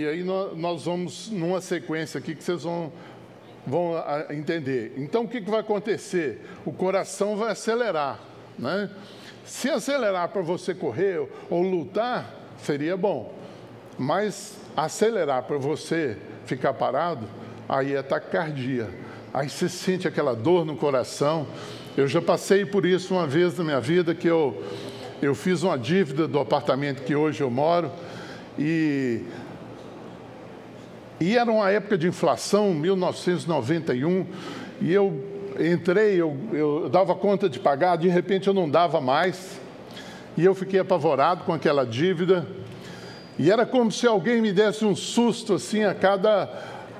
e aí nós vamos numa sequência aqui que vocês vão, vão entender. Então, o que, que vai acontecer? O coração vai acelerar, né? Se acelerar para você correr ou lutar, seria bom. Mas acelerar para você ficar parado, aí é taquicardia. Aí você sente aquela dor no coração. Eu já passei por isso uma vez na minha vida que eu, eu fiz uma dívida do apartamento que hoje eu moro e e era uma época de inflação, 1991, e eu entrei, eu, eu dava conta de pagar, de repente eu não dava mais, e eu fiquei apavorado com aquela dívida, e era como se alguém me desse um susto assim a cada.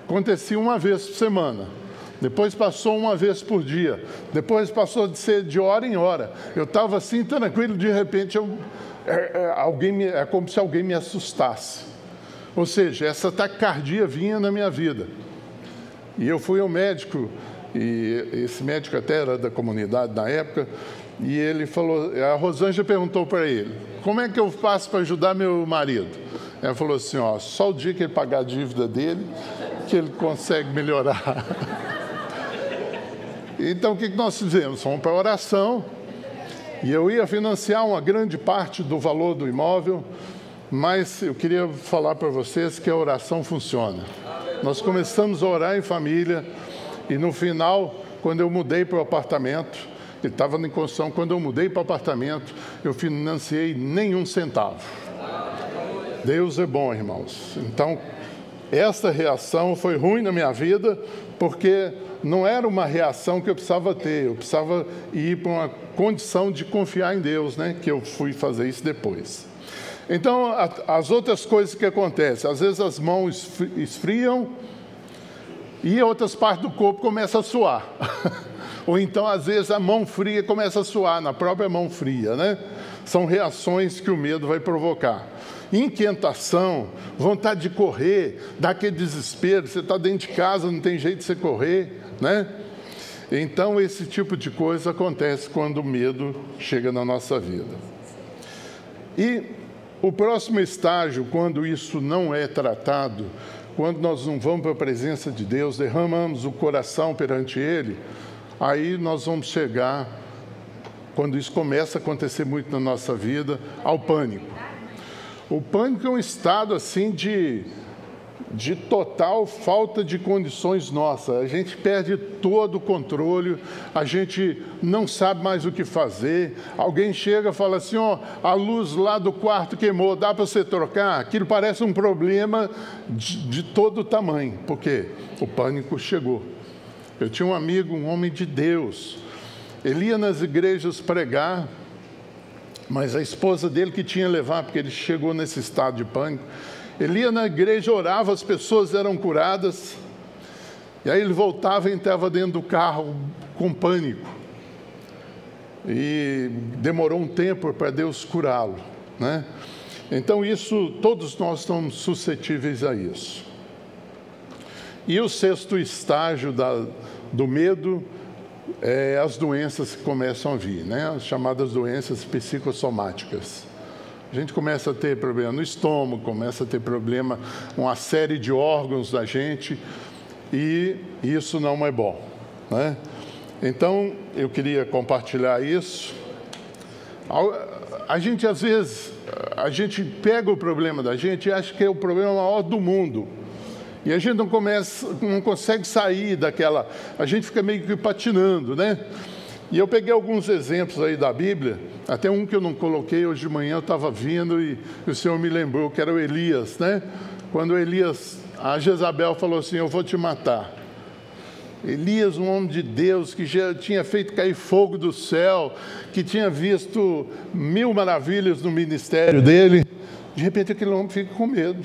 acontecia uma vez por semana. Depois passou uma vez por dia. Depois passou de ser de hora em hora. Eu estava assim tranquilo, de repente eu, é, é, alguém me, é como se alguém me assustasse. Ou seja, essa taquicardia vinha na minha vida. E eu fui ao médico, e esse médico até era da comunidade na época, e ele falou, a Rosângela perguntou para ele, como é que eu faço para ajudar meu marido? Ela falou assim, ó, só o dia que ele pagar a dívida dele, que ele consegue melhorar. então o que nós fizemos? Fomos para a oração, e eu ia financiar uma grande parte do valor do imóvel, mas eu queria falar para vocês que a oração funciona. Nós começamos a orar em família, e no final, quando eu mudei para o apartamento, ele estava em construção. Quando eu mudei para o apartamento, eu financiei nenhum centavo. Deus é bom, irmãos. Então, essa reação foi ruim na minha vida, porque não era uma reação que eu precisava ter, eu precisava ir para uma condição de confiar em Deus, né? Que eu fui fazer isso depois. Então, as outras coisas que acontecem, às vezes as mãos esfriam e outras partes do corpo começam a suar. Ou então, às vezes, a mão fria começa a suar na própria mão fria, né? São reações que o medo vai provocar. Inquietação, vontade de correr, dá aquele desespero, você está dentro de casa, não tem jeito de você correr, né? Então, esse tipo de coisa acontece quando o medo chega na nossa vida. E o próximo estágio, quando isso não é tratado, quando nós não vamos para a presença de Deus, derramamos o coração perante Ele, aí nós vamos chegar, quando isso começa a acontecer muito na nossa vida, ao pânico. O pânico é um estado assim de, de total falta de condições nossas. A gente perde todo o controle, a gente não sabe mais o que fazer. Alguém chega e fala assim: ó, oh, a luz lá do quarto queimou, dá para você trocar? Aquilo parece um problema de, de todo tamanho, porque o pânico chegou. Eu tinha um amigo, um homem de Deus. Ele ia nas igrejas pregar, mas a esposa dele que tinha levar, porque ele chegou nesse estado de pânico. Ele ia na igreja, orava, as pessoas eram curadas. E aí ele voltava e entrava dentro do carro com pânico. E demorou um tempo para Deus curá-lo, né? Então isso, todos nós estamos suscetíveis a isso. E o sexto estágio da, do medo é as doenças que começam a vir, né? as chamadas doenças psicossomáticas. A gente começa a ter problema no estômago, começa a ter problema uma série de órgãos da gente e isso não é bom. Né? Então, eu queria compartilhar isso. A gente, às vezes, a gente pega o problema da gente e acha que é o problema maior do mundo. E a gente não, começa, não consegue sair daquela. A gente fica meio que patinando, né? E eu peguei alguns exemplos aí da Bíblia, até um que eu não coloquei hoje de manhã, eu estava vindo e, o Senhor me lembrou, que era o Elias, né? Quando Elias, a Jezabel falou assim: Eu vou te matar. Elias, um homem de Deus que já tinha feito cair fogo do céu, que tinha visto mil maravilhas no ministério dele, de repente aquele homem fica com medo.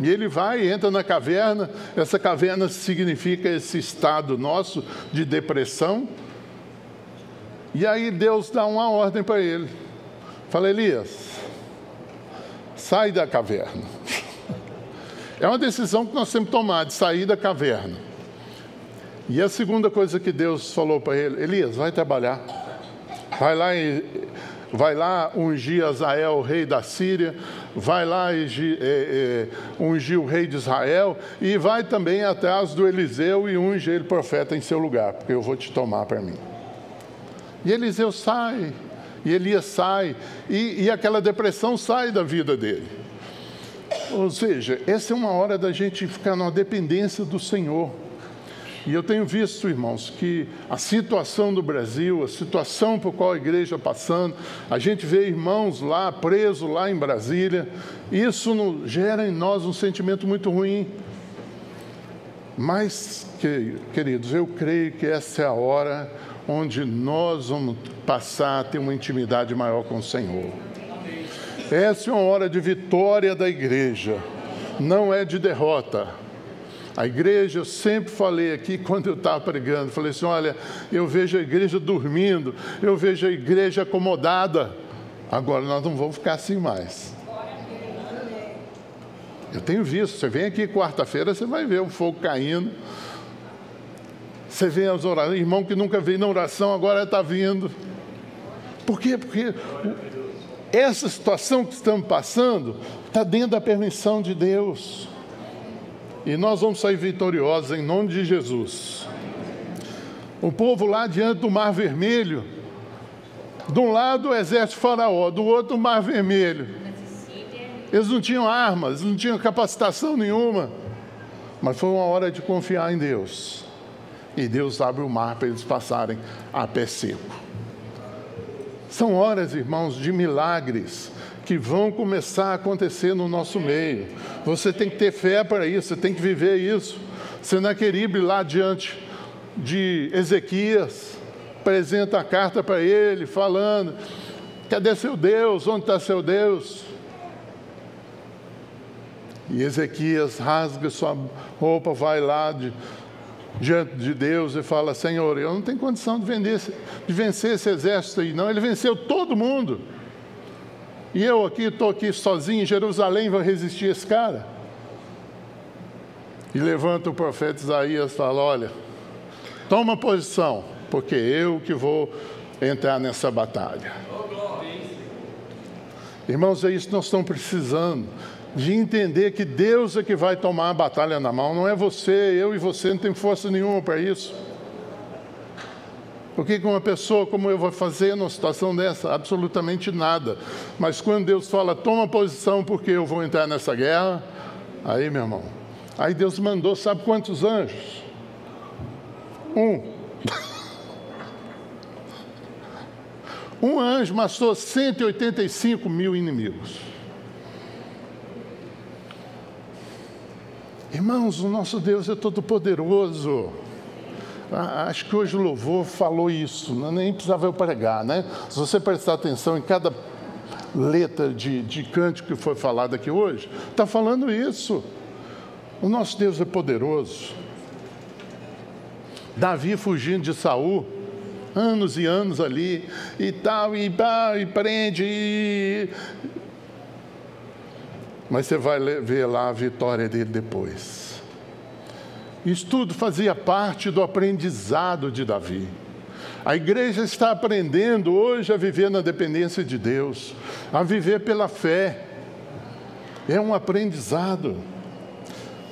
E ele vai entra na caverna. Essa caverna significa esse estado nosso de depressão. E aí Deus dá uma ordem para ele. Fala, Elias, sai da caverna. É uma decisão que nós temos que tomar, de sair da caverna. E a segunda coisa que Deus falou para ele, Elias, vai trabalhar. Vai lá, e, vai lá ungir Azael, rei da Síria, vai lá e ungir o rei de Israel e vai também atrás do Eliseu e unge ele profeta em seu lugar, porque eu vou te tomar para mim. E Eliseu sai, e Elias sai, e, e aquela depressão sai da vida dele. Ou seja, essa é uma hora da gente ficar na dependência do Senhor. E eu tenho visto, irmãos, que a situação do Brasil, a situação por qual a igreja passando, a gente vê irmãos lá presos lá em Brasília, isso no, gera em nós um sentimento muito ruim. Mas, queridos, eu creio que essa é a hora onde nós vamos passar a ter uma intimidade maior com o Senhor. Essa é uma hora de vitória da igreja, não é de derrota. A igreja, eu sempre falei aqui quando eu estava pregando, falei assim: olha, eu vejo a igreja dormindo, eu vejo a igreja acomodada. Agora nós não vamos ficar assim mais. Eu tenho visto, você vem aqui quarta-feira, você vai ver o fogo caindo. Você vê as orações, irmão que nunca veio na oração, agora está vindo. Por quê? Porque essa situação que estamos passando está dentro da permissão de Deus. E nós vamos sair vitoriosos em nome de Jesus. O povo lá diante do Mar Vermelho, de um lado o exército faraó, do outro o Mar Vermelho. Eles não tinham armas, não tinham capacitação nenhuma. Mas foi uma hora de confiar em Deus e Deus abre o mar para eles passarem a pé seco. São horas, irmãos, de milagres que vão começar a acontecer no nosso meio. Você tem que ter fé para isso, você tem que viver isso. Senaqueribe lá diante de Ezequias, apresenta a carta para ele, falando: cadê seu Deus? Onde está seu Deus? E Ezequias rasga sua roupa, vai lá de, diante de Deus e fala: Senhor, eu não tenho condição de, vender, de vencer esse exército aí, não. Ele venceu todo mundo. E eu aqui estou aqui sozinho em Jerusalém, vou resistir a esse cara. E levanta o profeta Isaías e fala: Olha, toma posição, porque eu que vou entrar nessa batalha. Irmãos, é isso que nós estamos precisando de entender que Deus é que vai tomar a batalha na mão, não é você, eu e você não tem força nenhuma para isso. O que uma pessoa como eu vou fazer numa situação dessa? Absolutamente nada. Mas quando Deus fala, toma posição porque eu vou entrar nessa guerra, aí, meu irmão, aí Deus mandou, sabe quantos anjos? Um. Um anjo matou 185 mil inimigos. Irmãos, o nosso Deus é todo poderoso. Ah, acho que hoje o louvor falou isso, né? nem precisava eu pregar, né? Se você prestar atenção em cada letra de, de cântico que foi falado aqui hoje, está falando isso. O nosso Deus é poderoso. Davi fugindo de Saul, anos e anos ali, e tal, e, e prende, e mas você vai ver lá a vitória dele depois. Isso tudo fazia parte do aprendizado de Davi. A igreja está aprendendo hoje a viver na dependência de Deus, a viver pela fé. É um aprendizado.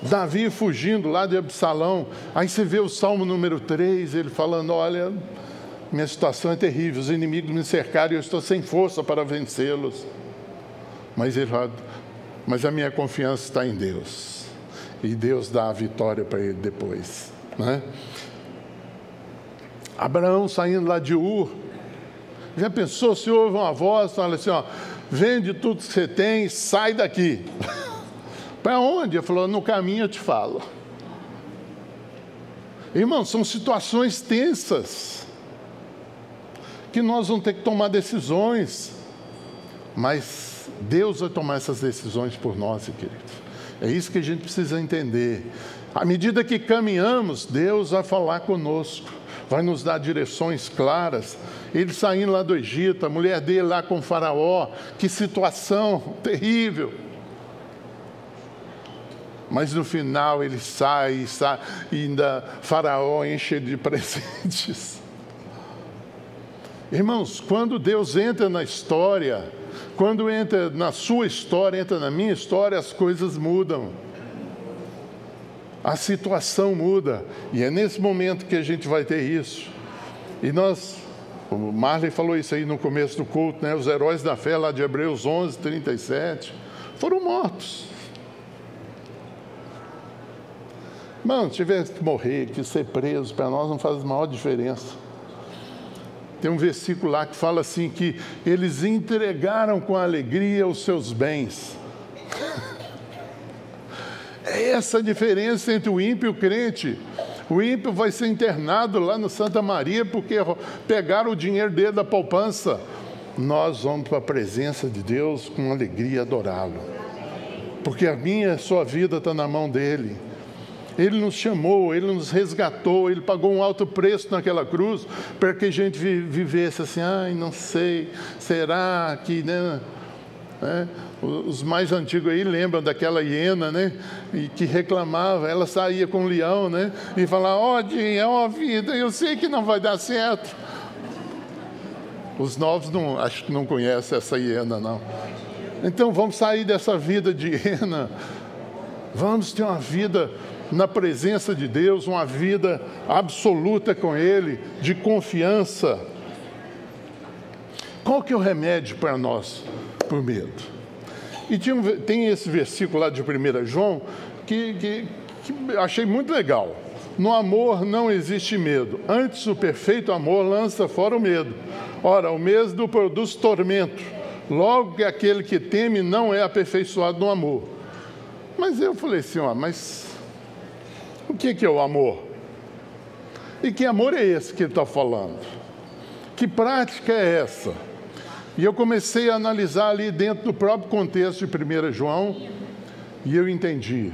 Davi fugindo lá de Absalão, aí você vê o Salmo número 3, ele falando: Olha, minha situação é terrível, os inimigos me cercaram e eu estou sem força para vencê-los. Mas ele mas a minha confiança está em Deus. E Deus dá a vitória para ele depois. Né? Abraão saindo lá de Ur, já pensou se ouve uma voz, fala assim, ó, vende tudo que você tem, sai daqui. para onde? Ele falou, no caminho eu te falo. Irmão, são situações tensas que nós vamos ter que tomar decisões, mas Deus vai tomar essas decisões por nós, queridos. É isso que a gente precisa entender. À medida que caminhamos, Deus vai falar conosco, vai nos dar direções claras. Ele saindo lá do Egito, a mulher dele lá com o Faraó, que situação terrível. Mas no final ele sai, sai e ainda Faraó enche de presentes. Irmãos, quando Deus entra na história, Quando entra na sua história, entra na minha história, as coisas mudam. A situação muda. E é nesse momento que a gente vai ter isso. E nós, o Marley falou isso aí no começo do culto, né? Os heróis da fé lá de Hebreus 11, 37, foram mortos. Mano, tivesse que morrer, que ser preso, para nós não faz a maior diferença. Tem um versículo lá que fala assim: que eles entregaram com alegria os seus bens. É essa a diferença entre o ímpio e o crente. O ímpio vai ser internado lá no Santa Maria porque pegaram o dinheiro dele da poupança. Nós vamos para a presença de Deus com alegria adorá-lo. Porque a minha a sua vida está na mão dele. Ele nos chamou, Ele nos resgatou, Ele pagou um alto preço naquela cruz para que a gente vivesse assim, ai, não sei, será que, né? É, os mais antigos aí lembram daquela hiena, né? E que reclamava, ela saía com o leão, né? E falava, ó, oh, é uma vida, eu sei que não vai dar certo. Os novos não, acho que não conhecem essa hiena, não. Então vamos sair dessa vida de hiena. Vamos ter uma vida na presença de Deus, uma vida absoluta com Ele, de confiança. Qual que é o remédio para nós por medo? E tinha, tem esse versículo lá de 1 João que, que, que achei muito legal. No amor não existe medo, antes o perfeito amor lança fora o medo. Ora, o medo produz tormento, logo que aquele que teme não é aperfeiçoado no amor. Mas eu falei assim, ó, mas o que é o amor? E que amor é esse que ele está falando? Que prática é essa? E eu comecei a analisar ali dentro do próprio contexto de 1 João, e eu entendi.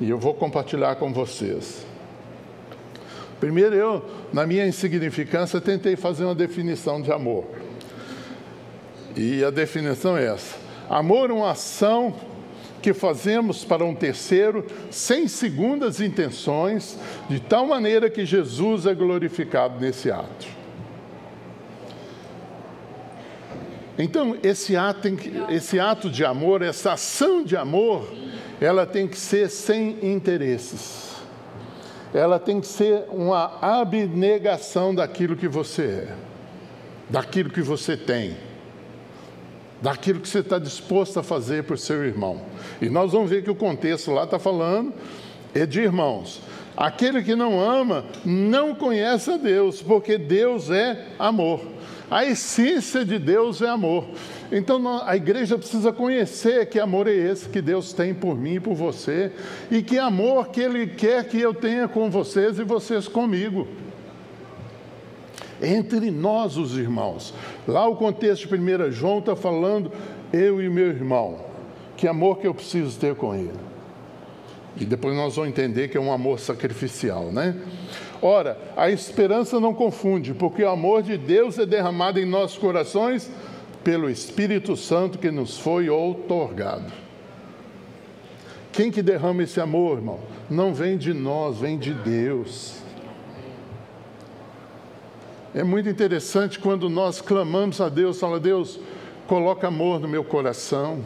E eu vou compartilhar com vocês. Primeiro, eu, na minha insignificância, tentei fazer uma definição de amor. E a definição é essa: amor é uma ação que fazemos para um terceiro sem segundas intenções, de tal maneira que Jesus é glorificado nesse ato. Então, esse ato, esse ato de amor, essa ação de amor, ela tem que ser sem interesses. Ela tem que ser uma abnegação daquilo que você é, daquilo que você tem daquilo que você está disposto a fazer por seu irmão. E nós vamos ver que o contexto lá está falando é de irmãos. Aquele que não ama não conhece a Deus, porque Deus é amor. A essência de Deus é amor. Então a igreja precisa conhecer que amor é esse que Deus tem por mim e por você, e que amor que Ele quer que eu tenha com vocês e vocês comigo entre nós, os irmãos. Lá o contexto de 1 João está falando, eu e meu irmão, que amor que eu preciso ter com ele. E depois nós vamos entender que é um amor sacrificial, né? Ora, a esperança não confunde, porque o amor de Deus é derramado em nossos corações pelo Espírito Santo que nos foi outorgado. Quem que derrama esse amor, irmão? Não vem de nós, vem de Deus. É muito interessante quando nós clamamos a Deus, fala, Deus, coloca amor no meu coração.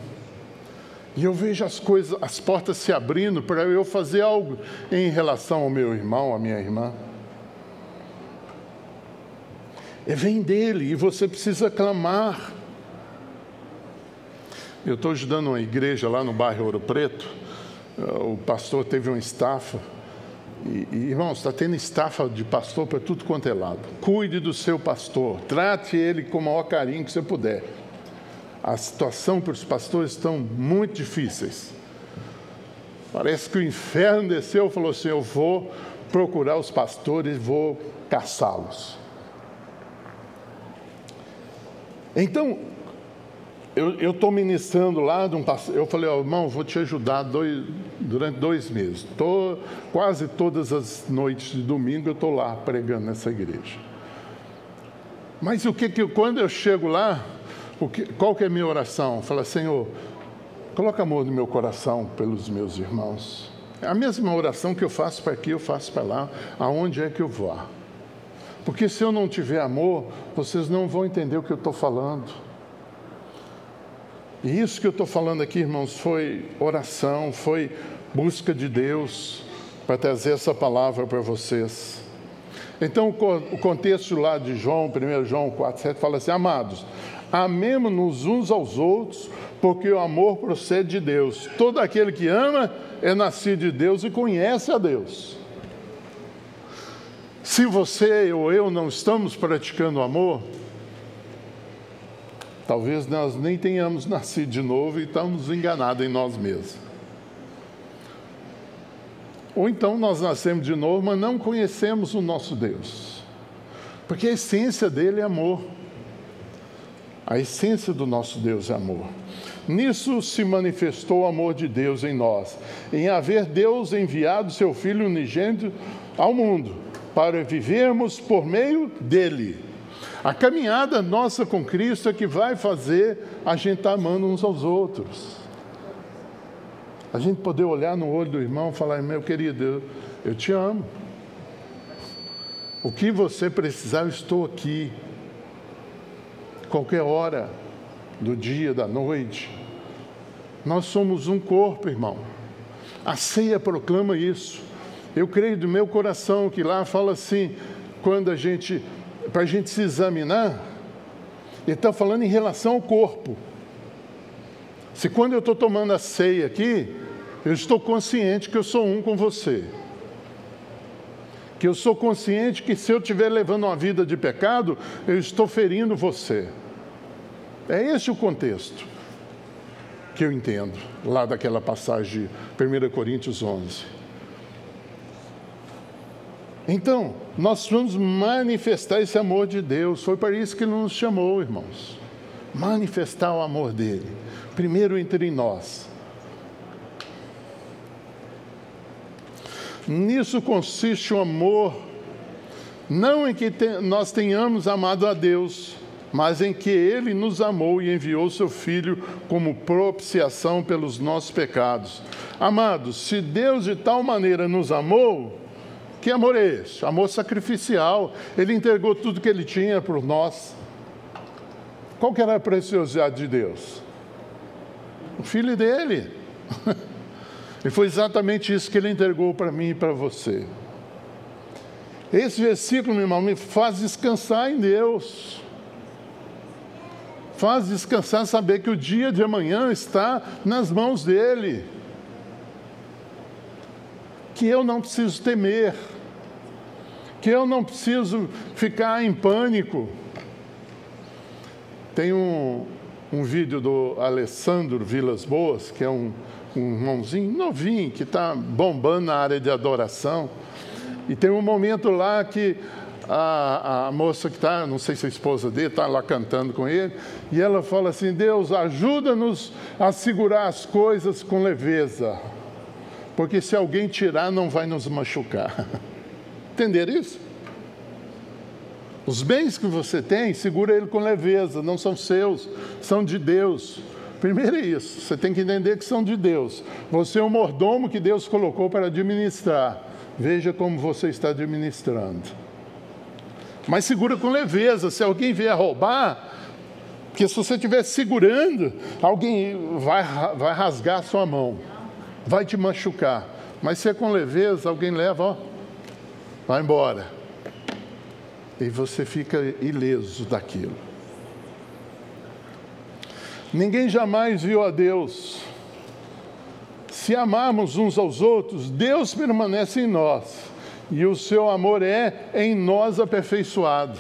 E eu vejo as coisas, as portas se abrindo para eu fazer algo em relação ao meu irmão, à minha irmã. É vem dele e você precisa clamar. Eu estou ajudando uma igreja lá no bairro Ouro Preto. O pastor teve uma estafa e, irmãos, está tendo estafa de pastor para tudo quanto é lado. Cuide do seu pastor, trate ele com o maior carinho que você puder. A situação para os pastores estão muito difíceis. Parece que o inferno desceu e falou assim: Eu vou procurar os pastores, vou caçá-los. Então, eu estou ministrando lá, um, eu falei, irmão, vou te ajudar dois, durante dois meses. Tô, quase todas as noites de domingo eu estou lá pregando nessa igreja. Mas o que, que quando eu chego lá, o que, qual que é a minha oração? Fala, Senhor, coloca amor no meu coração pelos meus irmãos. É a mesma oração que eu faço para aqui, eu faço para lá, aonde é que eu vou. Porque se eu não tiver amor, vocês não vão entender o que eu estou falando. E isso que eu estou falando aqui, irmãos, foi oração, foi busca de Deus para trazer essa palavra para vocês. Então, o contexto lá de João, 1 João 4, 7, fala assim: Amados, amemos-nos uns aos outros, porque o amor procede de Deus. Todo aquele que ama é nascido de Deus e conhece a Deus. Se você ou eu não estamos praticando amor, talvez nós nem tenhamos nascido de novo e estamos enganados em nós mesmos. Ou então nós nascemos de novo, mas não conhecemos o nosso Deus. Porque a essência dele é amor. A essência do nosso Deus é amor. Nisso se manifestou o amor de Deus em nós, em haver Deus enviado seu Filho unigênito ao mundo, para vivermos por meio dele. A caminhada nossa com Cristo é que vai fazer a gente estar tá amando uns aos outros. A gente poder olhar no olho do irmão e falar: meu querido, eu, eu te amo. O que você precisar, eu estou aqui. Qualquer hora do dia, da noite. Nós somos um corpo, irmão. A ceia proclama isso. Eu creio do meu coração que lá fala assim, quando a gente, para a gente se examinar, ele está falando em relação ao corpo. Se quando eu estou tomando a ceia aqui, eu estou consciente que eu sou um com você. Que eu sou consciente que se eu estiver levando uma vida de pecado, eu estou ferindo você. É esse o contexto que eu entendo, lá daquela passagem de 1 Coríntios 11. Então, nós vamos manifestar esse amor de Deus, foi para isso que Ele nos chamou, irmãos. Manifestar o amor dele, primeiro entre nós Nisso consiste o amor, não em que nós tenhamos amado a Deus, mas em que Ele nos amou e enviou Seu Filho como propiciação pelos nossos pecados. Amados, se Deus de tal maneira nos amou, que amor é esse? Amor sacrificial. Ele entregou tudo que Ele tinha por nós. Qual que era a preciosidade de Deus? O Filho dele. E foi exatamente isso que ele entregou para mim e para você. Esse versículo, meu irmão, me faz descansar em Deus. Faz descansar saber que o dia de amanhã está nas mãos dele. Que eu não preciso temer. Que eu não preciso ficar em pânico. Tem um, um vídeo do Alessandro Vilas Boas, que é um um irmãozinho novinho que está bombando na área de adoração. E tem um momento lá que a, a moça que está, não sei se é a esposa dele, está lá cantando com ele, e ela fala assim: Deus, ajuda-nos a segurar as coisas com leveza, porque se alguém tirar, não vai nos machucar. Entender isso? Os bens que você tem, segura ele com leveza, não são seus, são de Deus. Primeiro é isso, você tem que entender que são de Deus. Você é um mordomo que Deus colocou para administrar. Veja como você está administrando. Mas segura com leveza. Se alguém vier roubar, porque se você estiver segurando, alguém vai, vai rasgar a sua mão, vai te machucar. Mas se é com leveza, alguém leva, ó, vai embora. E você fica ileso daquilo. Ninguém jamais viu a Deus. Se amarmos uns aos outros, Deus permanece em nós e o seu amor é em nós aperfeiçoado.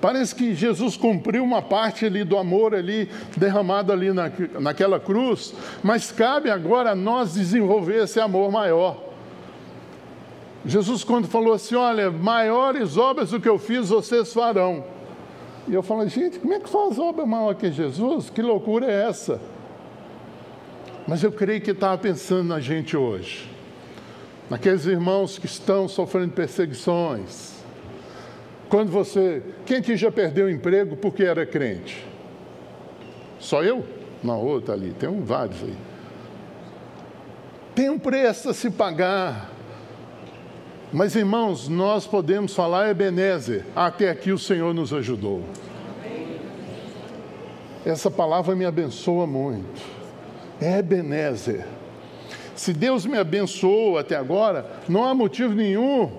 Parece que Jesus cumpriu uma parte ali do amor ali derramado ali na, naquela cruz, mas cabe agora a nós desenvolver esse amor maior. Jesus quando falou assim, olha, maiores obras do que eu fiz vocês farão. E eu falo, gente, como é que faz obra maior que Jesus? Que loucura é essa? Mas eu creio que estava pensando na gente hoje, naqueles irmãos que estão sofrendo perseguições. Quando você. Quem aqui já perdeu o emprego porque era crente? Só eu? Não, outro ali, tem um, vários aí. Tem um preço a se pagar. Mas irmãos, nós podemos falar Ebenezer, até aqui o Senhor nos ajudou. essa palavra me abençoa muito. Ebenezer. Se Deus me abençoou até agora, não há motivo nenhum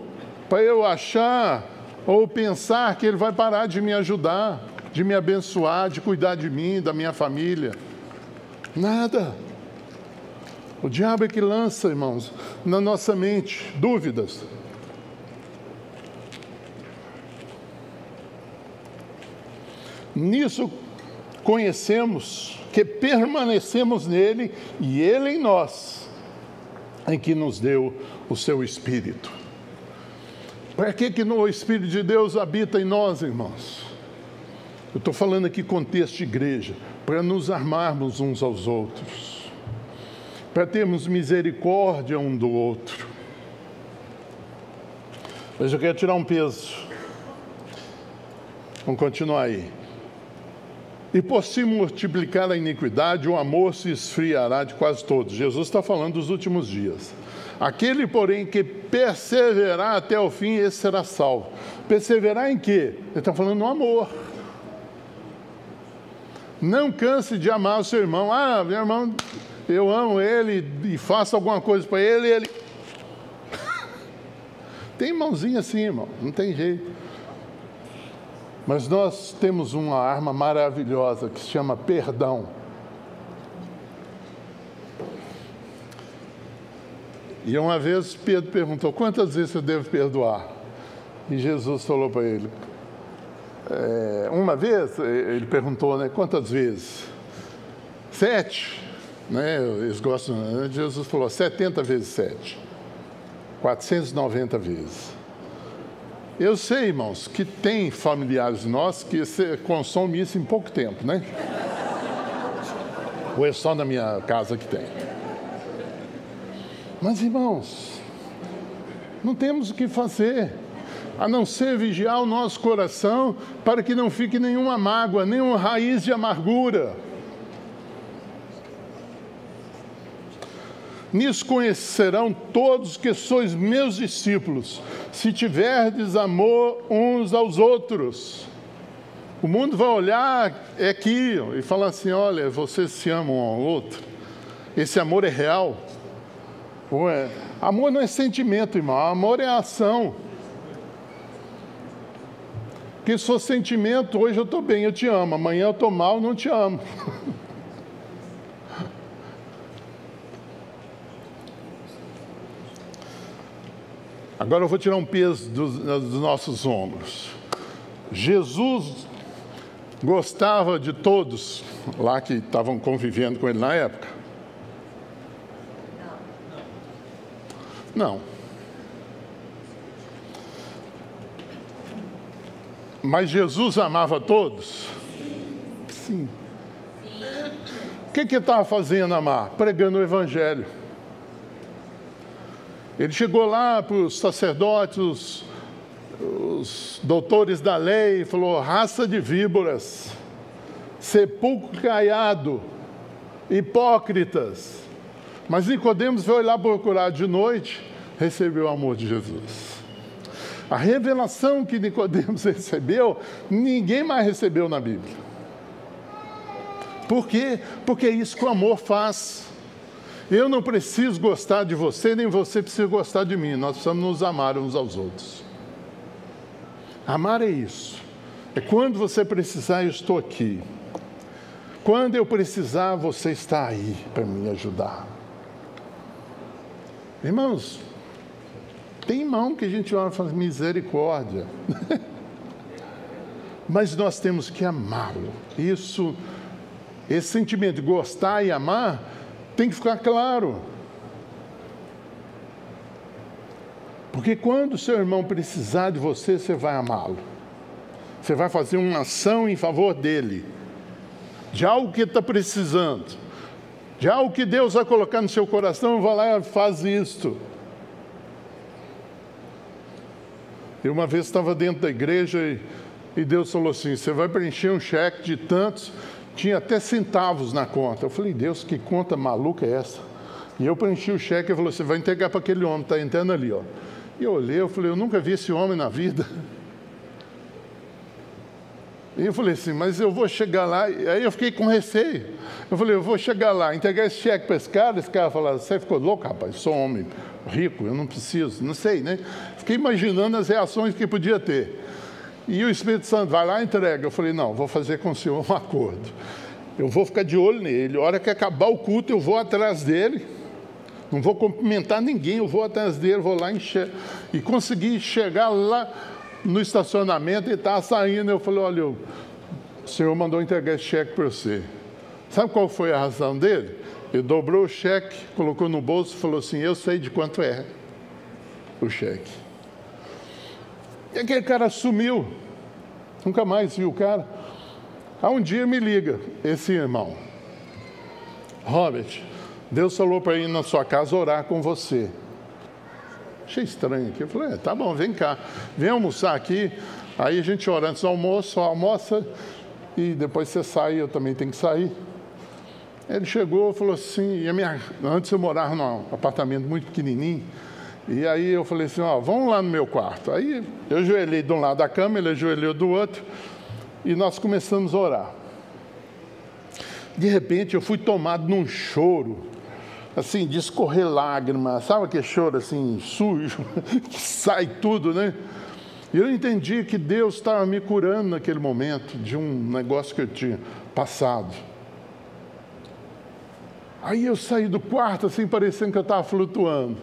para eu achar ou pensar que Ele vai parar de me ajudar, de me abençoar, de cuidar de mim, da minha família. Nada. O diabo é que lança, irmãos, na nossa mente dúvidas. Nisso conhecemos que permanecemos nele e ele em nós, em que nos deu o seu Espírito. Para que, que o Espírito de Deus habita em nós, irmãos? Eu estou falando aqui contexto de igreja, para nos armarmos uns aos outros, para termos misericórdia um do outro. Mas eu quero tirar um peso. Vamos continuar aí. E por se multiplicar a iniquidade, o amor se esfriará de quase todos. Jesus está falando dos últimos dias. Aquele, porém, que perseverar até o fim, esse será salvo. Perseverar em quê? Ele está falando no amor. Não canse de amar o seu irmão. Ah, meu irmão, eu amo ele e faço alguma coisa para ele, ele. tem mãozinha assim, irmão, não tem jeito. Mas nós temos uma arma maravilhosa que se chama perdão. E uma vez Pedro perguntou: quantas vezes eu devo perdoar? E Jesus falou para ele: é, uma vez, ele perguntou, né? Quantas vezes? Sete. Né? Eles gostam. Né? Jesus falou: 70 vezes sete. 490 vezes. Eu sei, irmãos, que tem familiares nossos que consomem isso em pouco tempo, né? Ou é só na minha casa que tem? Mas, irmãos, não temos o que fazer a não ser vigiar o nosso coração para que não fique nenhuma mágoa, nenhuma raiz de amargura. Nisso conhecerão todos que sois meus discípulos, se tiverdes amor uns aos outros. O mundo vai olhar aqui e falar assim: olha, vocês se amam um ao outro. Esse amor é real. É. Amor não é sentimento, irmão. Amor é ação. Porque se for sentimento, hoje eu estou bem, eu te amo. Amanhã eu estou mal, não te amo. Agora eu vou tirar um peso dos, dos nossos ombros. Jesus gostava de todos lá que estavam convivendo com ele na época? Não. Mas Jesus amava todos? Sim. O que, que ele estava fazendo, amar? Pregando o Evangelho. Ele chegou lá para os sacerdotes, os, os doutores da lei, e falou: raça de víboras, sepulcro caiado, hipócritas. Mas Nicodemos foi lá procurar de noite, recebeu o amor de Jesus. A revelação que Nicodemos recebeu, ninguém mais recebeu na Bíblia. Por quê? Porque é isso que o amor faz. Eu não preciso gostar de você, nem você precisa gostar de mim. Nós precisamos nos amar uns aos outros. Amar é isso. É quando você precisar, eu estou aqui. Quando eu precisar, você está aí para me ajudar. Irmãos, tem mão que a gente olha e fala misericórdia. Mas nós temos que amá-lo. Isso, esse sentimento de gostar e amar, tem que ficar claro. Porque quando seu irmão precisar de você, você vai amá-lo. Você vai fazer uma ação em favor dele, de algo que está precisando, de algo que Deus vai colocar no seu coração, vai lá e faz isto. Eu uma vez estava dentro da igreja e, e Deus falou assim: você vai preencher um cheque de tantos tinha até centavos na conta. Eu falei, Deus, que conta maluca é essa? E eu preenchi o cheque e falou, você vai entregar para aquele homem, está entrando ali, ó. E eu olhei, eu falei, eu nunca vi esse homem na vida. E eu falei assim, mas eu vou chegar lá. Aí eu fiquei com receio. Eu falei, eu vou chegar lá, entregar esse cheque para esse cara. Esse cara falar, você ficou louco, rapaz? Sou homem rico, eu não preciso. Não sei, né? Fiquei imaginando as reações que podia ter. E o Espírito Santo vai lá e entrega. Eu falei, não, vou fazer com o senhor um acordo. Eu vou ficar de olho nele. A hora que acabar o culto, eu vou atrás dele. Não vou cumprimentar ninguém, eu vou atrás dele, vou lá encher. E consegui chegar lá no estacionamento e estava saindo. Eu falei, olha, o senhor mandou entregar esse cheque para você. Sabe qual foi a razão dele? Ele dobrou o cheque, colocou no bolso e falou assim: Eu sei de quanto é o cheque. E aquele cara sumiu. Nunca mais viu o cara. Aí um dia me liga esse irmão. Robert, Deus falou para ir na sua casa orar com você. Achei estranho aqui. Eu falei, é, tá bom, vem cá. Vem almoçar aqui. Aí a gente ora antes do almoço, almoça e depois você sai, eu também tenho que sair. Ele chegou e falou assim, e minha, antes eu morava num apartamento muito pequenininho, e aí eu falei assim, ó, vamos lá no meu quarto. Aí eu ajoelhei de um lado da cama, ele ajoelhou do outro, e nós começamos a orar. De repente eu fui tomado num choro, assim, de escorrer lágrimas, sabe aquele choro assim, sujo, que sai tudo, né? E eu entendi que Deus estava me curando naquele momento de um negócio que eu tinha passado. Aí eu saí do quarto, assim, parecendo que eu estava flutuando.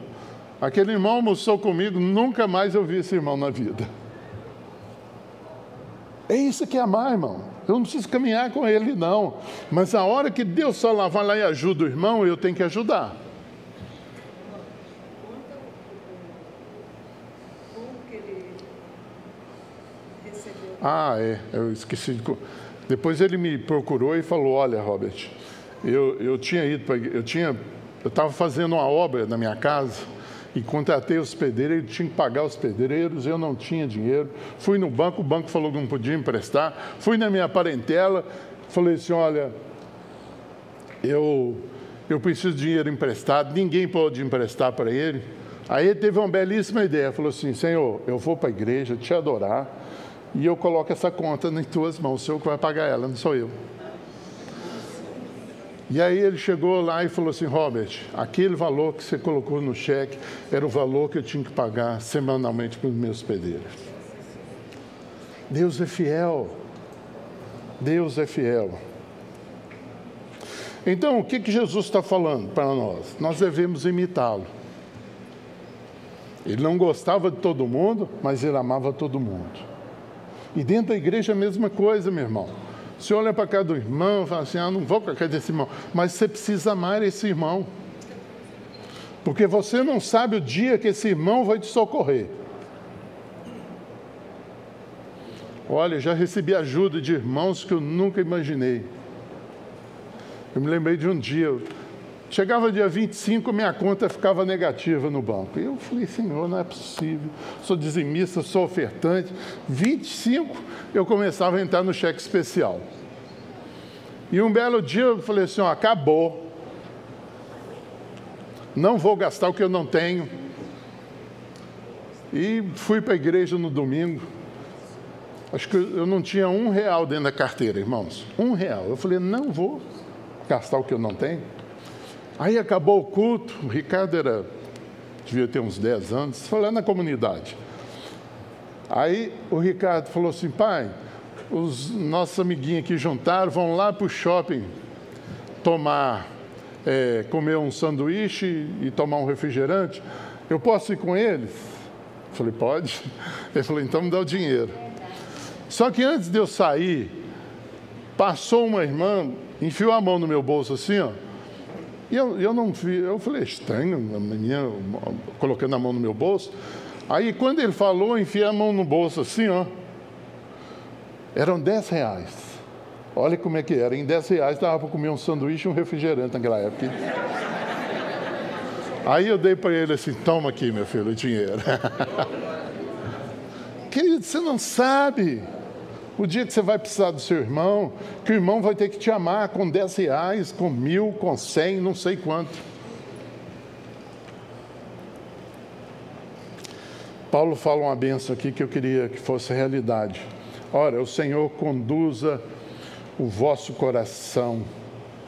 Aquele irmão almoçou comigo, nunca mais eu vi esse irmão na vida. É isso que é amar, irmão. Eu não preciso caminhar com ele, não. Mas a hora que Deus lá vai lá e ajuda o irmão, eu tenho que ajudar. Ah, é, eu esqueci de. Depois ele me procurou e falou: Olha, Robert, eu, eu tinha ido para. Eu tinha. Eu estava fazendo uma obra na minha casa e contratei os pedreiros, tinha que pagar os pedreiros, eu não tinha dinheiro. Fui no banco, o banco falou que não podia emprestar. Fui na minha parentela, falei assim: olha, eu, eu preciso de dinheiro emprestado, ninguém pode emprestar para ele. Aí ele teve uma belíssima ideia, falou assim: Senhor, eu vou para a igreja te adorar e eu coloco essa conta nas tuas mãos, o Senhor que vai pagar ela, não sou eu. E aí ele chegou lá e falou assim: Robert, aquele valor que você colocou no cheque era o valor que eu tinha que pagar semanalmente para os meus pedreiros. Deus é fiel. Deus é fiel. Então, o que, que Jesus está falando para nós? Nós devemos imitá-lo. Ele não gostava de todo mundo, mas ele amava todo mundo. E dentro da igreja a mesma coisa, meu irmão. Você olha para cá do irmão e fala assim: ah, não vou para cá desse irmão. Mas você precisa amar esse irmão. Porque você não sabe o dia que esse irmão vai te socorrer. Olha, já recebi ajuda de irmãos que eu nunca imaginei. Eu me lembrei de um dia, chegava dia 25, minha conta ficava negativa no banco. Eu falei, Senhor, não é possível. Sou dizimista, sou ofertante. 25, eu começava a entrar no cheque especial. E um belo dia eu falei assim: ó, acabou. Não vou gastar o que eu não tenho. E fui para a igreja no domingo. Acho que eu não tinha um real dentro da carteira, irmãos. Um real. Eu falei: não vou gastar o que eu não tenho. Aí acabou o culto. O Ricardo era, devia ter uns 10 anos, foi lá na comunidade. Aí o Ricardo falou assim: pai, os nossos amiguinhos aqui juntaram, vão lá para o shopping tomar, é, comer um sanduíche e tomar um refrigerante. Eu posso ir com eles? Eu falei, pode. Ele falou, então me dá o dinheiro. Só que antes de eu sair, passou uma irmã, enfiou a mão no meu bolso assim, ó. E eu, eu não vi, eu falei, estranho, a menina colocando a mão no meu bolso. Aí quando ele falou, enfiei a mão no bolso assim, ó. Eram 10 reais. Olha como é que era. Em 10 reais dava para comer um sanduíche e um refrigerante naquela época. Aí eu dei para ele assim: toma aqui, meu filho, o dinheiro. Querido, você não sabe o dia que você vai precisar do seu irmão, que o irmão vai ter que te amar com 10 reais, com mil, com cem, não sei quanto. Paulo fala uma benção aqui que eu queria que fosse realidade. Ora, o Senhor conduza o vosso coração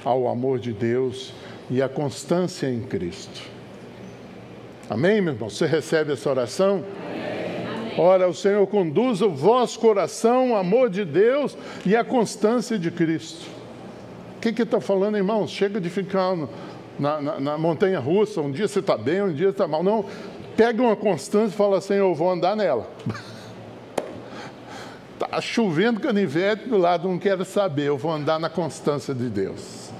ao amor de Deus e à constância em Cristo. Amém, meu irmão? Você recebe essa oração? Ora, o Senhor conduza o vosso coração, o amor de Deus e a constância de Cristo. O que está falando, irmãos? Chega de ficar na, na, na, montanha russa, um dia você está bem, um dia está mal. Não, pega uma constância e fala assim, eu vou andar nela. Está chovendo canivete do lado, não quero saber, eu vou andar na constância de Deus.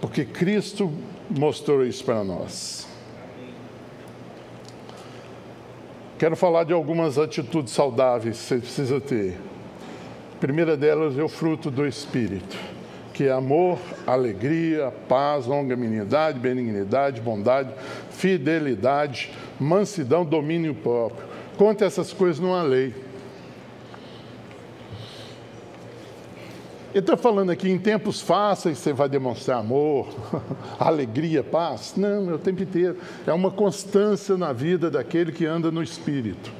Porque Cristo mostrou isso para nós. Quero falar de algumas atitudes saudáveis que você precisa ter. A primeira delas é o fruto do Espírito, que é amor, alegria, paz, longanimidade, benignidade, bondade, fidelidade, mansidão, domínio próprio. Conta essas coisas numa lei. Ele está falando aqui em tempos fáceis você vai demonstrar amor, alegria, paz. Não, é o tempo inteiro. É uma constância na vida daquele que anda no Espírito.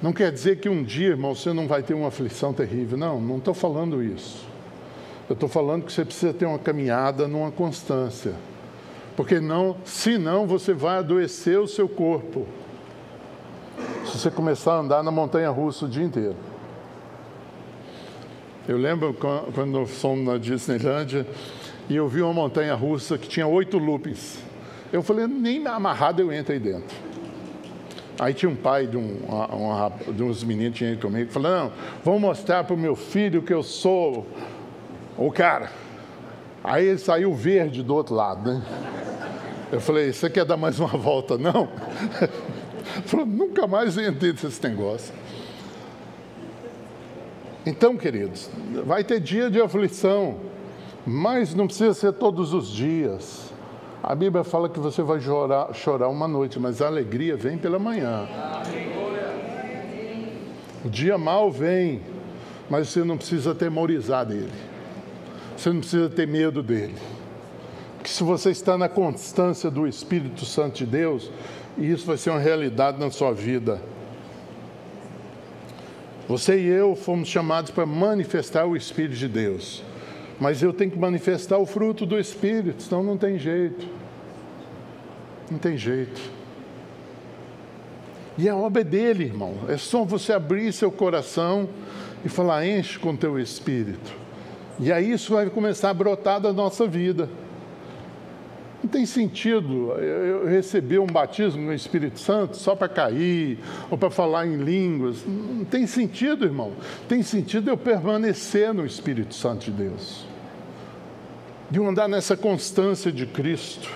Não quer dizer que um dia, irmão, você não vai ter uma aflição terrível. Não, não estou falando isso. Eu estou falando que você precisa ter uma caminhada numa constância. Porque não, senão você vai adoecer o seu corpo. Se você começar a andar na montanha russa o dia inteiro. Eu lembro quando fomos na Disneylandia e eu vi uma montanha russa que tinha oito loopings. Eu falei, nem amarrado eu entro aí dentro. Aí tinha um pai de, um, de uns meninos tinha ido comigo, falou, não, vou mostrar para o meu filho que eu sou o cara. Aí ele saiu verde do outro lado, né? Eu falei, você quer dar mais uma volta, não? Ele falou, nunca mais entrei nesse negócio. Então, queridos, vai ter dia de aflição, mas não precisa ser todos os dias. A Bíblia fala que você vai chorar, chorar uma noite, mas a alegria vem pela manhã. O dia mal vem, mas você não precisa temorizar dele. Você não precisa ter medo dele. Que se você está na constância do Espírito Santo de Deus, isso vai ser uma realidade na sua vida. Você e eu fomos chamados para manifestar o Espírito de Deus. Mas eu tenho que manifestar o fruto do Espírito, senão não tem jeito. Não tem jeito. E a obra é dele, irmão. É só você abrir seu coração e falar, enche com teu Espírito. E aí isso vai começar a brotar da nossa vida. Não tem sentido eu receber um batismo no Espírito Santo só para cair ou para falar em línguas. Não tem sentido, irmão. Tem sentido eu permanecer no Espírito Santo de Deus, de andar nessa constância de Cristo.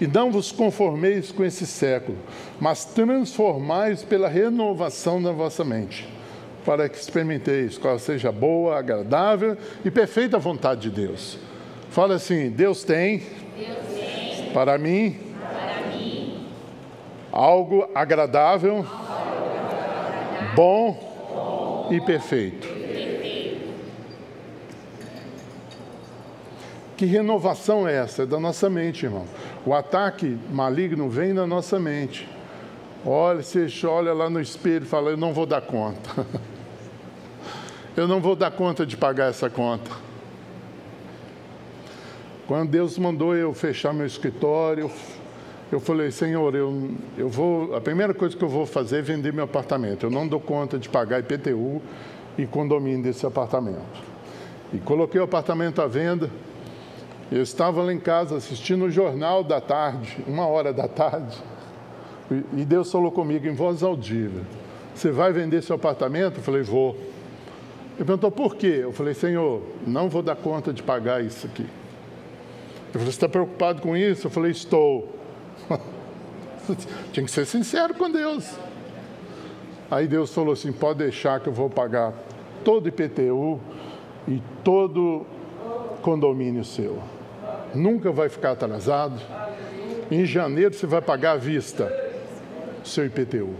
E não vos conformeis com esse século, mas transformais pela renovação da vossa mente, para que experimenteis qual seja boa, agradável e perfeita vontade de Deus. Fala assim: Deus tem, Deus tem para, mim, para mim algo agradável, bom, bom e perfeito. Que renovação é essa? É da nossa mente, irmão. O ataque maligno vem na nossa mente. Olha, você olha lá no espelho e fala: Eu não vou dar conta. Eu não vou dar conta de pagar essa conta. Quando Deus mandou eu fechar meu escritório, eu falei, Senhor, eu, eu vou. A primeira coisa que eu vou fazer é vender meu apartamento. Eu não dou conta de pagar IPTU e condomínio desse apartamento. E coloquei o apartamento à venda. Eu estava lá em casa assistindo o jornal da tarde, uma hora da tarde, e Deus falou comigo em voz audível: Você vai vender seu apartamento? Eu falei, vou. Ele perguntou por quê? Eu falei, Senhor, não vou dar conta de pagar isso aqui. Ele falou, você está preocupado com isso? Eu falei, estou. Tinha que ser sincero com Deus. Aí Deus falou assim: pode deixar que eu vou pagar todo IPTU e todo condomínio seu. Nunca vai ficar atrasado. Em janeiro você vai pagar à vista o seu IPTU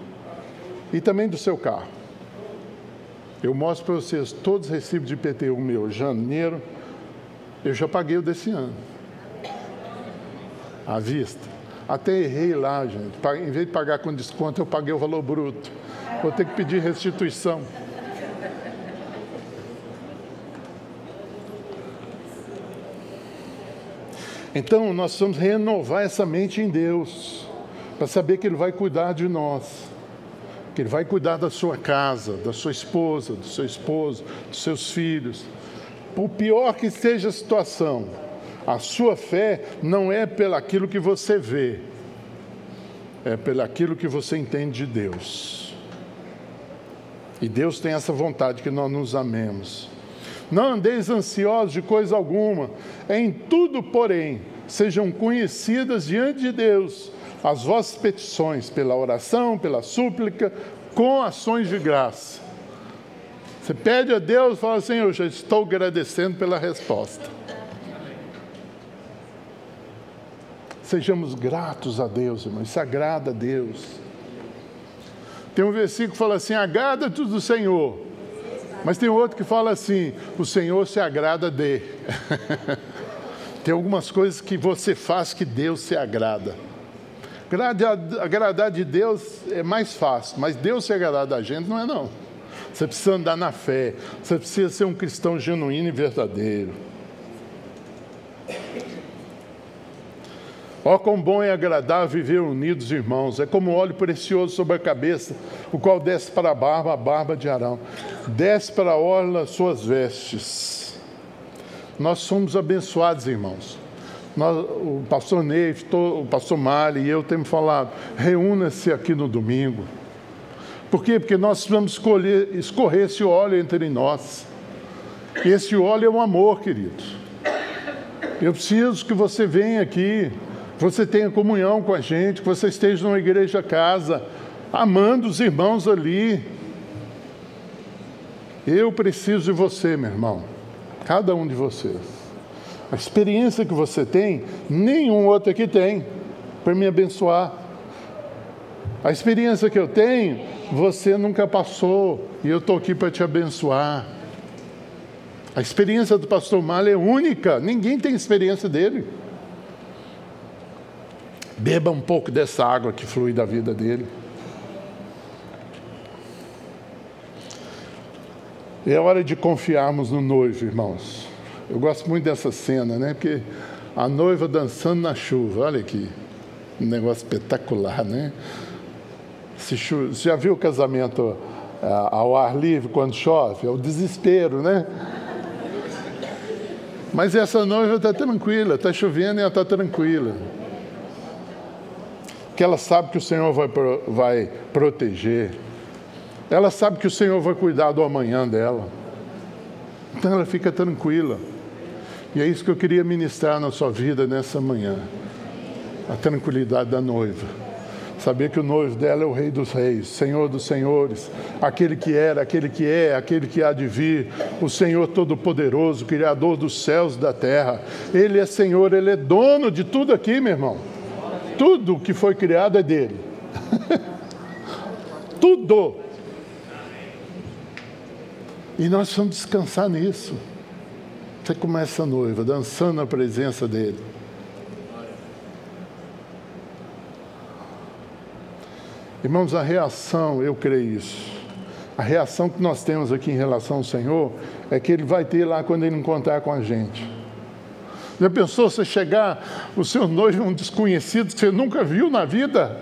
e também do seu carro. Eu mostro para vocês todos os recibos de IPTU meu, janeiro, eu já paguei o desse ano à vista. Até errei lá, gente. Em vez de pagar com desconto, eu paguei o valor bruto. Vou ter que pedir restituição. Então, nós precisamos renovar essa mente em Deus, para saber que Ele vai cuidar de nós, que Ele vai cuidar da sua casa, da sua esposa, do seu esposo, dos seus filhos. Por pior que seja a situação, a sua fé não é pelaquilo que você vê, é pelaquilo que você entende de Deus. E Deus tem essa vontade que nós nos amemos. Não andeis ansiosos de coisa alguma, em tudo, porém, sejam conhecidas diante de Deus as vossas petições, pela oração, pela súplica, com ações de graça. Você pede a Deus e fala assim: Eu já estou agradecendo pela resposta. Sejamos gratos a Deus, irmão, isso agrada a Deus. Tem um versículo que fala assim: Agrada-te do Senhor mas tem outro que fala assim: o Senhor se agrada de. tem algumas coisas que você faz que Deus se agrada. Agradar de Deus é mais fácil, mas Deus se agradar da gente não é não. Você precisa andar na fé, você precisa ser um cristão genuíno e verdadeiro. Ó, oh, quão bom e agradável viver unidos, irmãos. É como óleo precioso sobre a cabeça, o qual desce para a barba, a barba de Arão. Desce para a orla suas vestes. Nós somos abençoados, irmãos. Nós, o pastor Neif, o pastor Mali e eu temos falado, reúna-se aqui no domingo. Por quê? Porque nós vamos escolher, escorrer esse óleo entre nós. Esse óleo é um amor, queridos. Eu preciso que você venha aqui que você tenha comunhão com a gente, que você esteja numa igreja casa, amando os irmãos ali. Eu preciso de você, meu irmão, cada um de vocês. A experiência que você tem, nenhum outro aqui tem, para me abençoar. A experiência que eu tenho, você nunca passou, e eu estou aqui para te abençoar. A experiência do pastor Malha é única, ninguém tem experiência dele. Beba um pouco dessa água que flui da vida dele. É hora de confiarmos no noivo, irmãos. Eu gosto muito dessa cena, né? Porque a noiva dançando na chuva, olha aqui. Um negócio espetacular, né? Se Você já viu o casamento uh, ao ar livre quando chove? É o desespero, né? Mas essa noiva está tranquila, está chovendo e ela está tranquila que ela sabe que o Senhor vai, vai proteger, ela sabe que o Senhor vai cuidar do amanhã dela. Então ela fica tranquila. E é isso que eu queria ministrar na sua vida nessa manhã. A tranquilidade da noiva. Saber que o noivo dela é o Rei dos Reis, Senhor dos Senhores, aquele que era, aquele que é, aquele que há de vir, o Senhor Todo-Poderoso, Criador dos céus e da terra. Ele é Senhor, Ele é dono de tudo aqui, meu irmão. Tudo que foi criado é dele. Tudo. E nós vamos descansar nisso. Você começa a noiva, dançando na presença dele. Irmãos, a reação, eu creio isso. A reação que nós temos aqui em relação ao Senhor é que Ele vai ter lá quando Ele encontrar com a gente. Já pensou você chegar, o seu noivo é um desconhecido que você nunca viu na vida?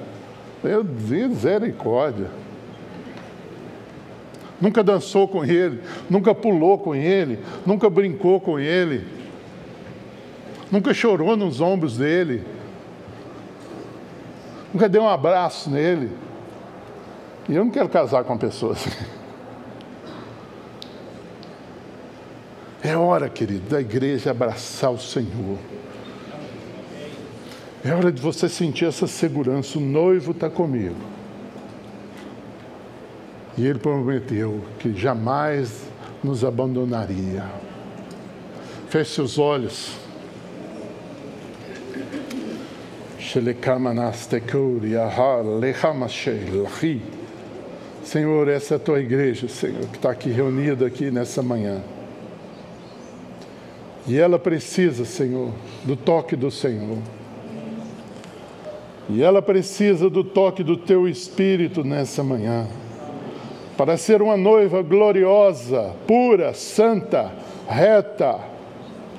Meu misericórdia. Nunca dançou com ele, nunca pulou com ele, nunca brincou com ele, nunca chorou nos ombros dele, nunca deu um abraço nele. E eu não quero casar com uma pessoa assim. É hora, querido, da igreja abraçar o Senhor. É hora de você sentir essa segurança. O noivo está comigo. E ele prometeu que jamais nos abandonaria. Feche seus olhos. Senhor, essa é a tua igreja, Senhor, que está aqui reunida aqui nessa manhã. E ela precisa, Senhor, do toque do Senhor. E ela precisa do toque do teu espírito nessa manhã, para ser uma noiva gloriosa, pura, santa, reta,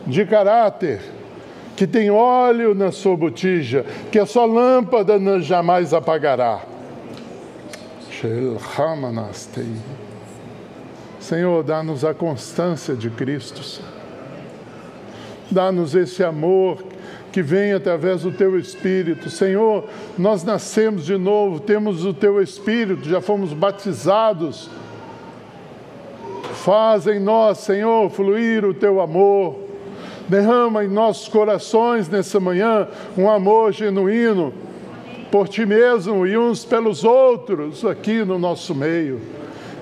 de caráter, que tem óleo na sua botija, que a sua lâmpada não jamais apagará. Senhor, dá-nos a constância de Cristo. Dá-nos esse amor que vem através do teu Espírito. Senhor, nós nascemos de novo, temos o teu Espírito, já fomos batizados. Faz em nós, Senhor, fluir o teu amor. Derrama em nossos corações nessa manhã um amor genuíno por ti mesmo e uns pelos outros aqui no nosso meio.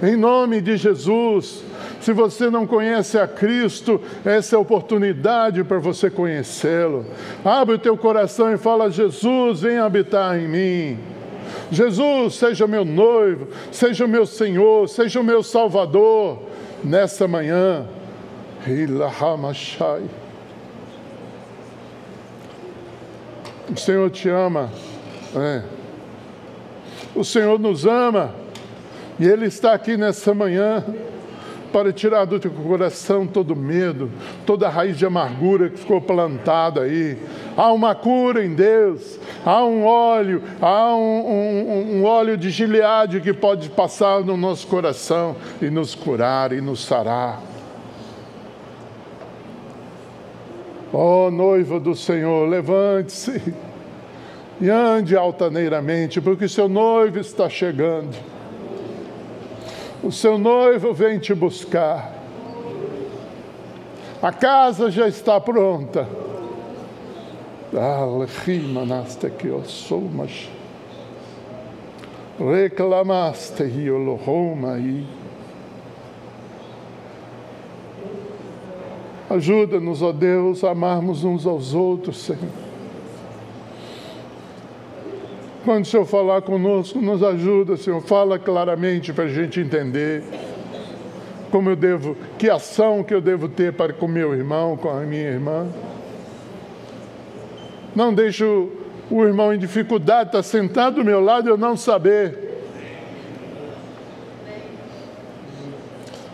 Em nome de Jesus, se você não conhece a Cristo, essa é a oportunidade para você conhecê-lo. Abre o teu coração e fala: Jesus, vem habitar em mim. Jesus, seja meu noivo, seja meu Senhor, seja o meu Salvador nessa manhã. O Senhor te ama. É. O Senhor nos ama. E Ele está aqui nessa manhã para tirar do teu coração todo medo, toda raiz de amargura que ficou plantada aí. Há uma cura em Deus, há um óleo, há um, um, um óleo de gileade que pode passar no nosso coração e nos curar e nos sarar. Ó oh, noiva do Senhor, levante-se e ande altaneiramente, porque seu noivo está chegando o seu noivo vem te buscar. A casa já está pronta. Reclamaste aí. Ajuda-nos, ó Deus, a amarmos uns aos outros, Senhor. Quando o Senhor falar conosco, nos ajuda, Senhor. Fala claramente para a gente entender como eu devo, que ação que eu devo ter para com meu irmão, com a minha irmã. Não deixo o irmão em dificuldade estar sentado do meu lado eu não saber.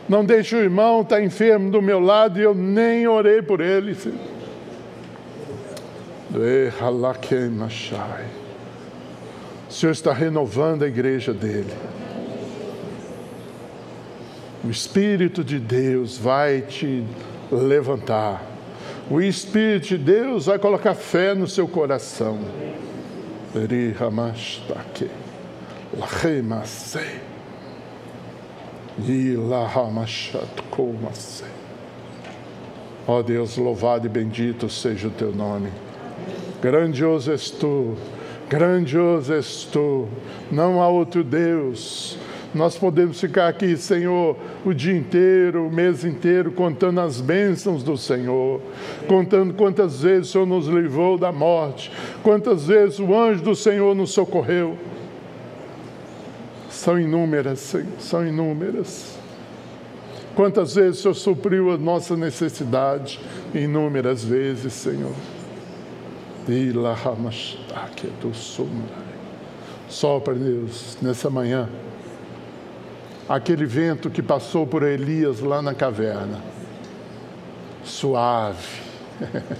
Não deixo o irmão estar enfermo do meu lado e eu nem orei por ele. Senhor. O Senhor está renovando a igreja dele. O Espírito de Deus vai te levantar. O Espírito de Deus vai colocar fé no seu coração. Ó Deus, louvado e bendito seja o teu nome. Grandioso és tu Grandioso és tu, não há outro Deus. Nós podemos ficar aqui, Senhor, o dia inteiro, o mês inteiro, contando as bênçãos do Senhor, contando quantas vezes o Senhor nos livrou da morte, quantas vezes o anjo do Senhor nos socorreu. São inúmeras, Senhor, são inúmeras. Quantas vezes o Senhor supriu a nossa necessidade? Inúmeras vezes, Senhor. Sopra, Deus, nessa manhã, aquele vento que passou por Elias lá na caverna, suave.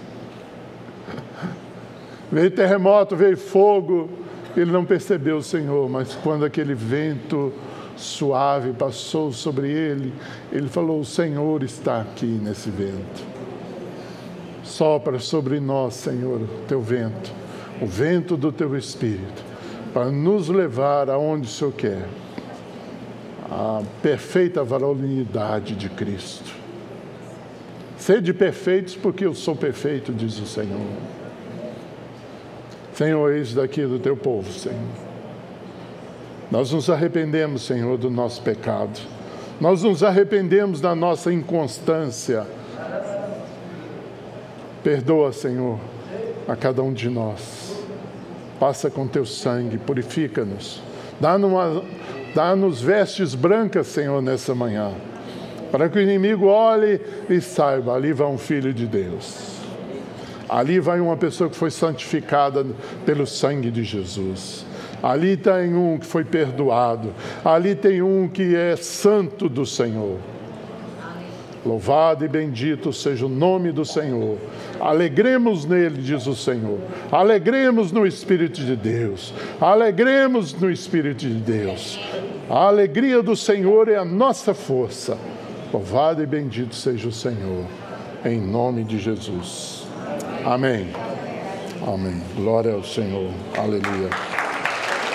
veio terremoto, veio fogo, ele não percebeu o Senhor, mas quando aquele vento suave passou sobre ele, ele falou: O Senhor está aqui nesse vento. Sopra sobre nós, Senhor, o teu vento, o vento do teu Espírito, para nos levar aonde o Senhor quer. A perfeita varonilidade de Cristo. Sede perfeitos, porque eu sou perfeito, diz o Senhor. Senhor, eis daqui do teu povo, Senhor. Nós nos arrependemos, Senhor, do nosso pecado. Nós nos arrependemos da nossa inconstância Perdoa, Senhor, a cada um de nós. Passa com teu sangue, purifica-nos. Dá-nos dá vestes brancas, Senhor, nessa manhã, para que o inimigo olhe e saiba: ali vai um filho de Deus. Ali vai uma pessoa que foi santificada pelo sangue de Jesus. Ali tem um que foi perdoado. Ali tem um que é santo do Senhor. Louvado e bendito seja o nome do Senhor. Alegremos nele, diz o Senhor. Alegremos no Espírito de Deus. Alegremos no Espírito de Deus. A alegria do Senhor é a nossa força. Louvado e bendito seja o Senhor. Em nome de Jesus. Amém. Amém. Glória ao Senhor. Aleluia.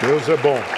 Deus é bom.